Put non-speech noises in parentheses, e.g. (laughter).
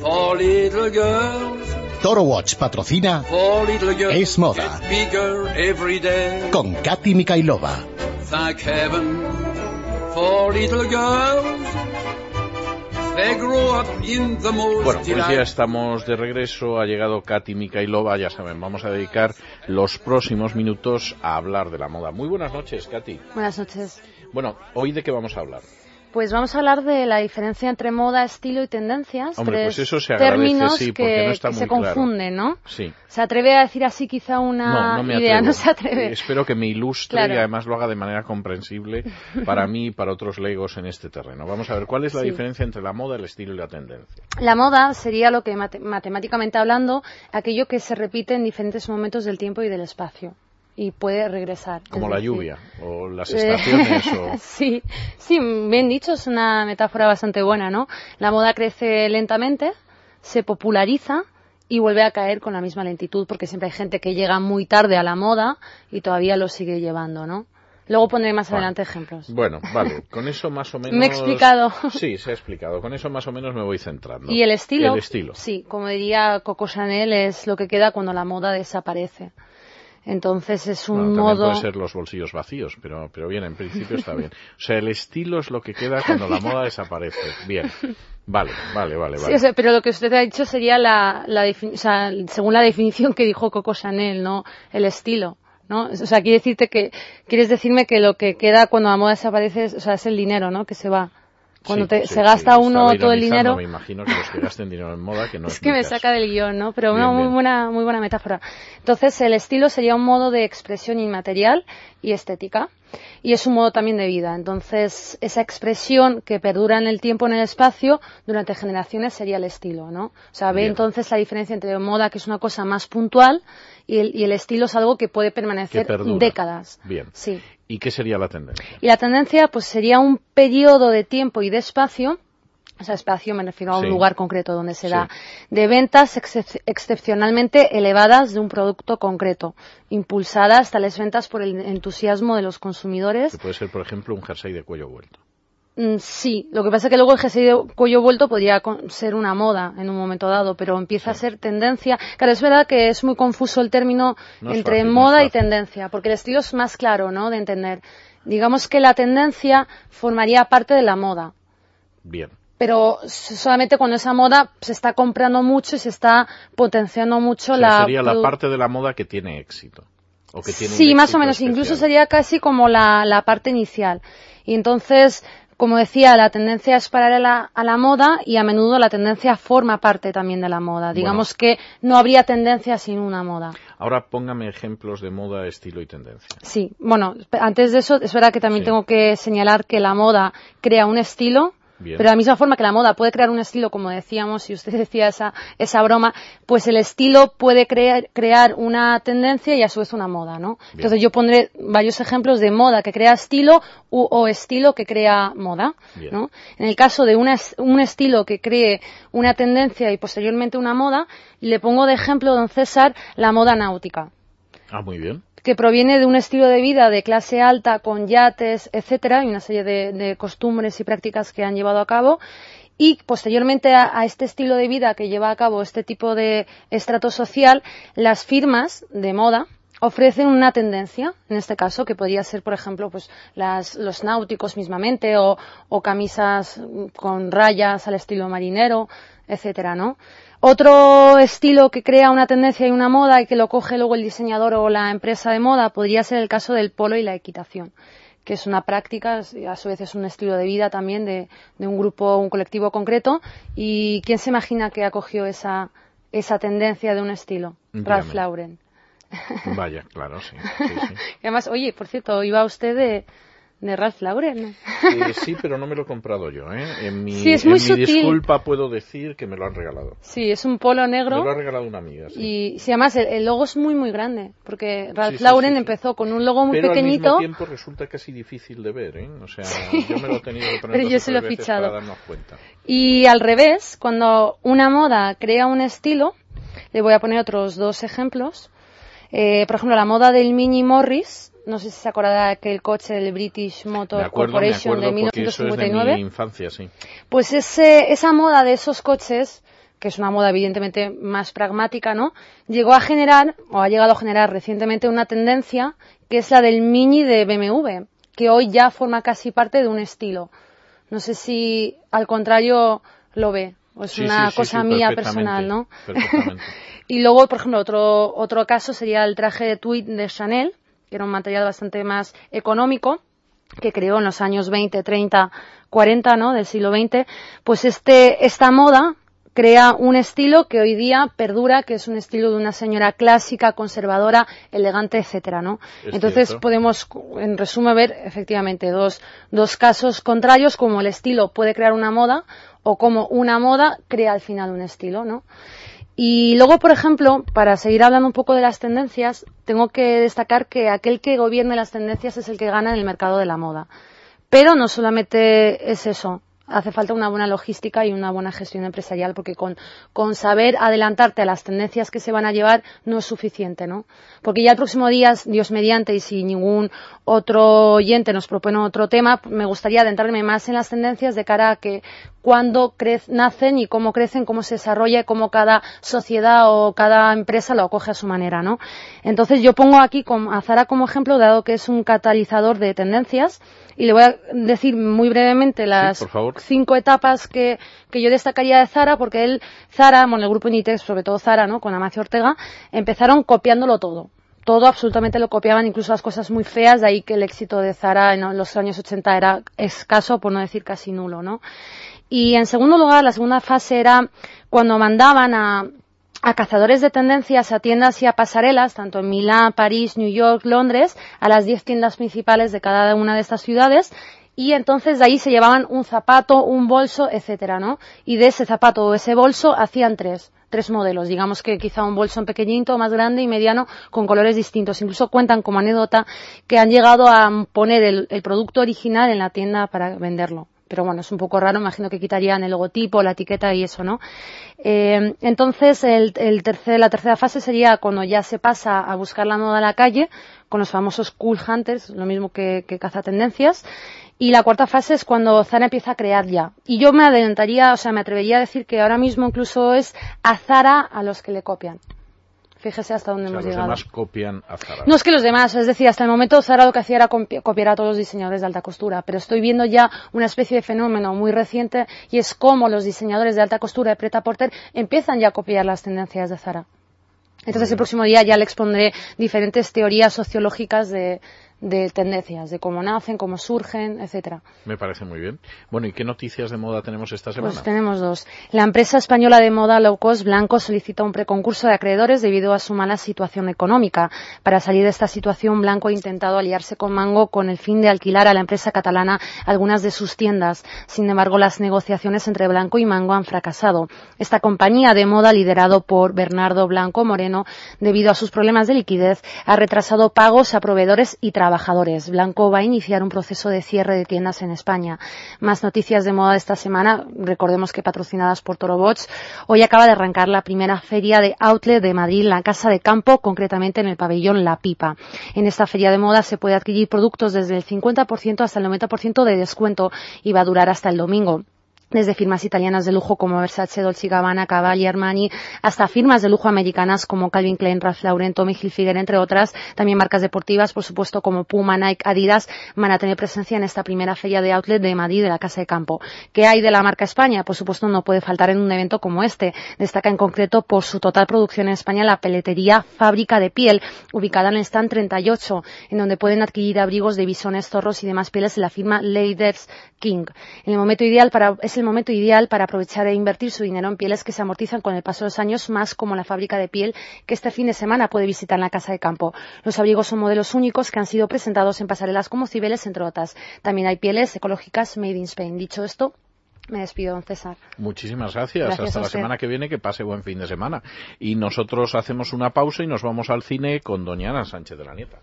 for little girls. Toro Watch patrocina For little girls. Es moda. Get bigger every day. con Katy Mikailova. Thank heaven for little girls. They grow up in the most Bueno, pues ya estamos de regreso. Ha llegado Katy Mikailova. Ya saben, vamos a dedicar los próximos minutos a hablar de la moda. Muy buenas noches, Katy. Buenas noches. Bueno, ¿hoy de qué vamos a hablar? Pues vamos a hablar de la diferencia entre moda, estilo y tendencias. Hombre, tres pues eso se agradece, términos sí, que, porque no está que muy se claro. confunden, ¿no? Sí. ¿Se atreve a decir así quizá No, una no me idea? (laughs) No se atreve. Eh, espero que me ilustre Claro. y además lo haga de manera comprensible para mí y para otros legos en este terreno. Vamos a ver cuál es la Sí. diferencia entre la moda, el estilo y la tendencia. La moda sería lo que mate- matemáticamente hablando, aquello que se repite en diferentes momentos del tiempo y del espacio y puede regresar. Como la decir, lluvia o las Eh, estaciones o... (laughs) sí, sí, bien dicho, es una metáfora bastante buena, ¿no? La moda crece lentamente, se populariza y vuelve a caer con la misma lentitud, porque siempre hay gente que llega muy tarde a la moda y todavía lo sigue llevando, ¿no? Luego pondré más adelante ejemplos. Bueno, vale, con eso más o menos... (laughs) Me he explicado. (laughs) Sí, se ha explicado. Con eso más o menos me voy centrando. ¿Y el estilo? El estilo. Sí, como diría Coco Chanel, es lo que queda cuando la moda desaparece. Entonces es un Bueno, modo... puede ser los bolsillos vacíos, pero, pero bien, en principio está bien. O sea, el estilo es lo que queda cuando la moda desaparece. Bien. Vale, vale, vale, Sí, vale. o sea, pero lo que usted ha dicho sería la, la o sea, según la definición que dijo Coco Chanel, ¿no? El estilo, ¿no? O sea, quiere decirte que, quieres decirme que lo que queda cuando la moda desaparece es, o sea, es el dinero, ¿no? Que se va. Cuando Sí, te- sí, se gasta uno todo el dinero. Me imagino que los que gasten dinero en moda, que no es, Es que me caso. saca del guion, ¿no? Pero Bien, una muy buena, muy buena metáfora. Entonces, el estilo sería un modo de expresión inmaterial y estética. Y es un modo también de vida. Entonces, esa expresión que perdura en el tiempo, en el espacio, durante generaciones sería el estilo, ¿no? O sea, ve Bien. entonces la diferencia entre moda, que es una cosa más puntual, y el, y el estilo es algo que puede permanecer Que décadas. Bien. Sí. ¿Y qué sería la tendencia? Y la tendencia, pues sería un periodo de tiempo y de espacio, o sea, espacio me refiero a un Sí. lugar concreto donde se Sí. da, de ventas excep- excepcionalmente elevadas de un producto concreto, impulsadas tales ventas por el entusiasmo de los consumidores. Que puede ser, por ejemplo, un jersey de cuello vuelto. Mm, Sí, lo que pasa es que luego el jersey de cuello vuelto podría ser una moda en un momento dado, pero empieza a ser tendencia. Claro, es verdad que es muy confuso el término No entre fácil, moda y tendencia, porque el estilo es más claro, ¿no?, de entender. Digamos que la tendencia formaría parte de la moda, Bien. pero solamente cuando esa moda se está comprando mucho y se está potenciando mucho O sea, la sería la parte de la moda que tiene éxito. O que tiene un Sí, más o menos. Incluso sería casi como la, la parte inicial. Y entonces, como decía, la tendencia es paralela a la moda y a menudo la tendencia forma parte también de la moda. Digamos que no habría tendencia sin una moda. Ahora póngame ejemplos de moda, estilo y tendencia. Sí, bueno, antes de eso, es verdad que también Sí. tengo que señalar que la moda crea un estilo, Bien. pero de la misma forma que la moda puede crear un estilo, como decíamos, y usted (laughs) decía esa, esa broma, pues el estilo puede crear, crear una tendencia y a su vez una moda, ¿no? Entonces yo pondré varios ejemplos de moda que crea estilo u- o estilo que crea moda, Bien. ¿no? En el caso de una un estilo que cree una tendencia y posteriormente una moda, le pongo de ejemplo, don César, la moda náutica Ah, muy bien. que proviene de un estilo de vida de clase alta con yates, etcétera, y una serie de, costumbres y prácticas que han llevado a cabo. Y posteriormente a este estilo de vida que lleva a cabo este tipo de estrato social, las firmas de moda ofrecen una tendencia, en este caso, que podría ser, por ejemplo, pues las- los náuticos mismamente, o, o camisas con rayas al estilo marinero, etcétera, ¿no? Otro estilo que crea una tendencia y una moda y que lo coge luego el diseñador o la empresa de moda podría ser el caso del polo y la equitación, que es una práctica, a su vez es un estilo de vida también de, de un grupo, un colectivo concreto. ¿Y quién se imagina que acogió esa, esa tendencia de un estilo? Dígame. Ralph Lauren. Vaya, claro, sí. sí, sí. (laughs) Y además, oye, por cierto, iba usted de, de Ralph Lauren. Eh, (laughs) sí, pero no me lo he comprado yo, ¿eh? En mi, Sí, es en muy mi sutil. disculpa puedo decir que me lo han regalado. Sí, es un polo Me negro. lo ha regalado una amiga, sí. Y sí, además el, el logo es muy muy grande, porque Ralph Sí, Lauren empezó con un logo muy pero al pequeñito. mismo tiempo resulta casi difícil de ver, ¿eh? O sea, yo me lo he tenido que (laughs) poner Pero yo se lo he fichado. para darnos cuenta. Y al revés, cuando una moda crea un estilo, le voy a poner otros dos ejemplos. Eh, por ejemplo, la moda del mini Morris no sé si se acordará de aquel coche del British Motor Me acuerdo, me Corporation de porque eso es de 1959. mi infancia, sí. Pues ese, esa moda de esos coches, que es una moda evidentemente más pragmática, ¿no? Llegó a generar, o ha llegado a generar recientemente una tendencia, que es la del Mini de BMW, que hoy ya forma casi parte de un estilo. No sé si al contrario lo ve, es Sí, una sí, cosa sí, mía personal, ¿no? (laughs) y luego, por ejemplo, otro, otro caso sería el traje de tweed de Chanel, que era un material bastante más económico, que creó en los años 20, 30, 40, ¿no? Del siglo XX, pues este, esta moda crea un estilo que hoy día perdura, que es un estilo de una señora clásica, conservadora, elegante, etcétera, ¿no? Es Entonces cierto. podemos, en resumen, ver efectivamente dos, dos casos contrarios, como el estilo puede crear una moda o como una moda crea al final un estilo, ¿no? Y luego, por ejemplo, para seguir hablando un poco de las tendencias, tengo que destacar que aquel que gobierne las tendencias es el que gana en el mercado de la moda. Pero no solamente es eso. Hace falta una buena logística y una buena gestión empresarial porque con, con saber adelantarte a las tendencias que se van a llevar no es suficiente, ¿no? Porque ya el próximo día, Dios mediante, y si ningún otro oyente nos propone otro tema, me gustaría adentrarme más en las tendencias de cara a que cuándo nacen y cómo crecen, cómo se desarrolla y cómo cada sociedad o cada empresa lo acoge a su manera, ¿no? Entonces yo pongo aquí a Zara como ejemplo, dado que es un catalizador de tendencias, y le voy a decir muy brevemente las cinco etapas que, que yo destacaría de Zara, porque él, Zara, bueno, el grupo Inditex, sobre todo Zara, ¿no? Con Amancio Ortega, empezaron copiándolo todo. Todo absolutamente lo copiaban, incluso las cosas muy feas, de ahí que el éxito de Zara en los años 80 era escaso, por no decir casi nulo, ¿no? Y en segundo lugar, la segunda fase era cuando mandaban a, a cazadores de tendencias a tiendas y a pasarelas, tanto en Milán, París, New York, Londres, a las 10 tiendas principales de cada una de estas ciudades, y entonces de ahí se llevaban un zapato, un bolso, etcétera, ¿no? Y de ese zapato o ese bolso hacían tres, tres modelos, digamos que quizá un bolso pequeñito, más grande y mediano, con colores distintos. Incluso cuentan como anécdota que han llegado a poner el, el producto original en la tienda para venderlo pero bueno, es un poco raro, imagino que quitarían el logotipo, la etiqueta y eso, ¿no? Eh, entonces, el, el tercer, la tercera fase sería cuando ya se pasa a buscar la moda en la calle, con los famosos cool hunters, lo mismo que, que cazatendencias, y la cuarta fase es cuando Zara empieza a crear ya. Y yo me adelantaría, o sea, me atrevería a decir que ahora mismo incluso es a Zara a los que le copian. Fíjese hasta dónde O sea, hemos los llegado. demás copian a Zara. No es que los demás, es decir, hasta el momento Zara lo que hacía era copi- copiar a todos los diseñadores de alta costura, pero estoy viendo ya una especie de fenómeno muy reciente y es cómo los diseñadores de alta costura de Preta Porter empiezan ya a copiar las tendencias de Zara. Entonces el próximo día ya le expondré diferentes teorías sociológicas de, de tendencias, de cómo nacen, cómo surgen, etcétera. Me parece muy bien. Bueno, ¿y qué noticias de moda tenemos esta semana? Pues tenemos dos. La empresa española de moda low cost Blanco solicita un preconcurso de acreedores debido a su mala situación económica. Para salir de esta situación, Blanco ha intentado aliarse con Mango con el fin de alquilar a la empresa catalana algunas de sus tiendas. Sin embargo, las negociaciones entre Blanco y Mango han fracasado. Esta compañía de moda, liderado por Bernardo Blanco Moreno, debido a sus problemas de liquidez, ha retrasado pagos a proveedores y trabajadores. Blanco va a iniciar un proceso de cierre de tiendas en España. Más noticias de moda esta semana, recordemos que patrocinadas por Torobots. Hoy acaba de arrancar la primera feria de outlet de Madrid, la Casa de Campo, concretamente en el pabellón La Pipa. En esta feria de moda se puede adquirir productos desde el 50% hasta el 90% de descuento y va a durar hasta el domingo desde firmas italianas de lujo como Versace, Dolce Gabbana, Cavalli, Armani, hasta firmas de lujo americanas como Calvin Klein, Ralph Lauren, Tommy Hilfiger, entre otras. También marcas deportivas, por supuesto, como Puma, Nike, Adidas, van a tener presencia en esta primera feria de outlet de Madrid de la Casa de Campo. ¿Qué hay de la marca España? Por supuesto, no puede faltar en un evento como este. Destaca en concreto por su total producción en España la peletería Fábrica de Piel, ubicada en el stand 38, en donde pueden adquirir abrigos de bisones, zorros y demás pieles de la firma Leaders King. En el momento ideal para, momento ideal para aprovechar e invertir su dinero en pieles que se amortizan con el paso de los años, más como la fábrica de piel que este fin de semana puede visitar en la Casa de Campo. Los abrigos son modelos únicos que han sido presentados en pasarelas como Cibeles, entre otras. También hay pieles ecológicas made in Spain. Dicho esto, me despido, don César. Muchísimas gracias. Gracias Hasta la semana que viene, que pase buen fin de semana. Y nosotros hacemos una pausa y nos vamos al cine con doña Ana Sánchez de la Nieta.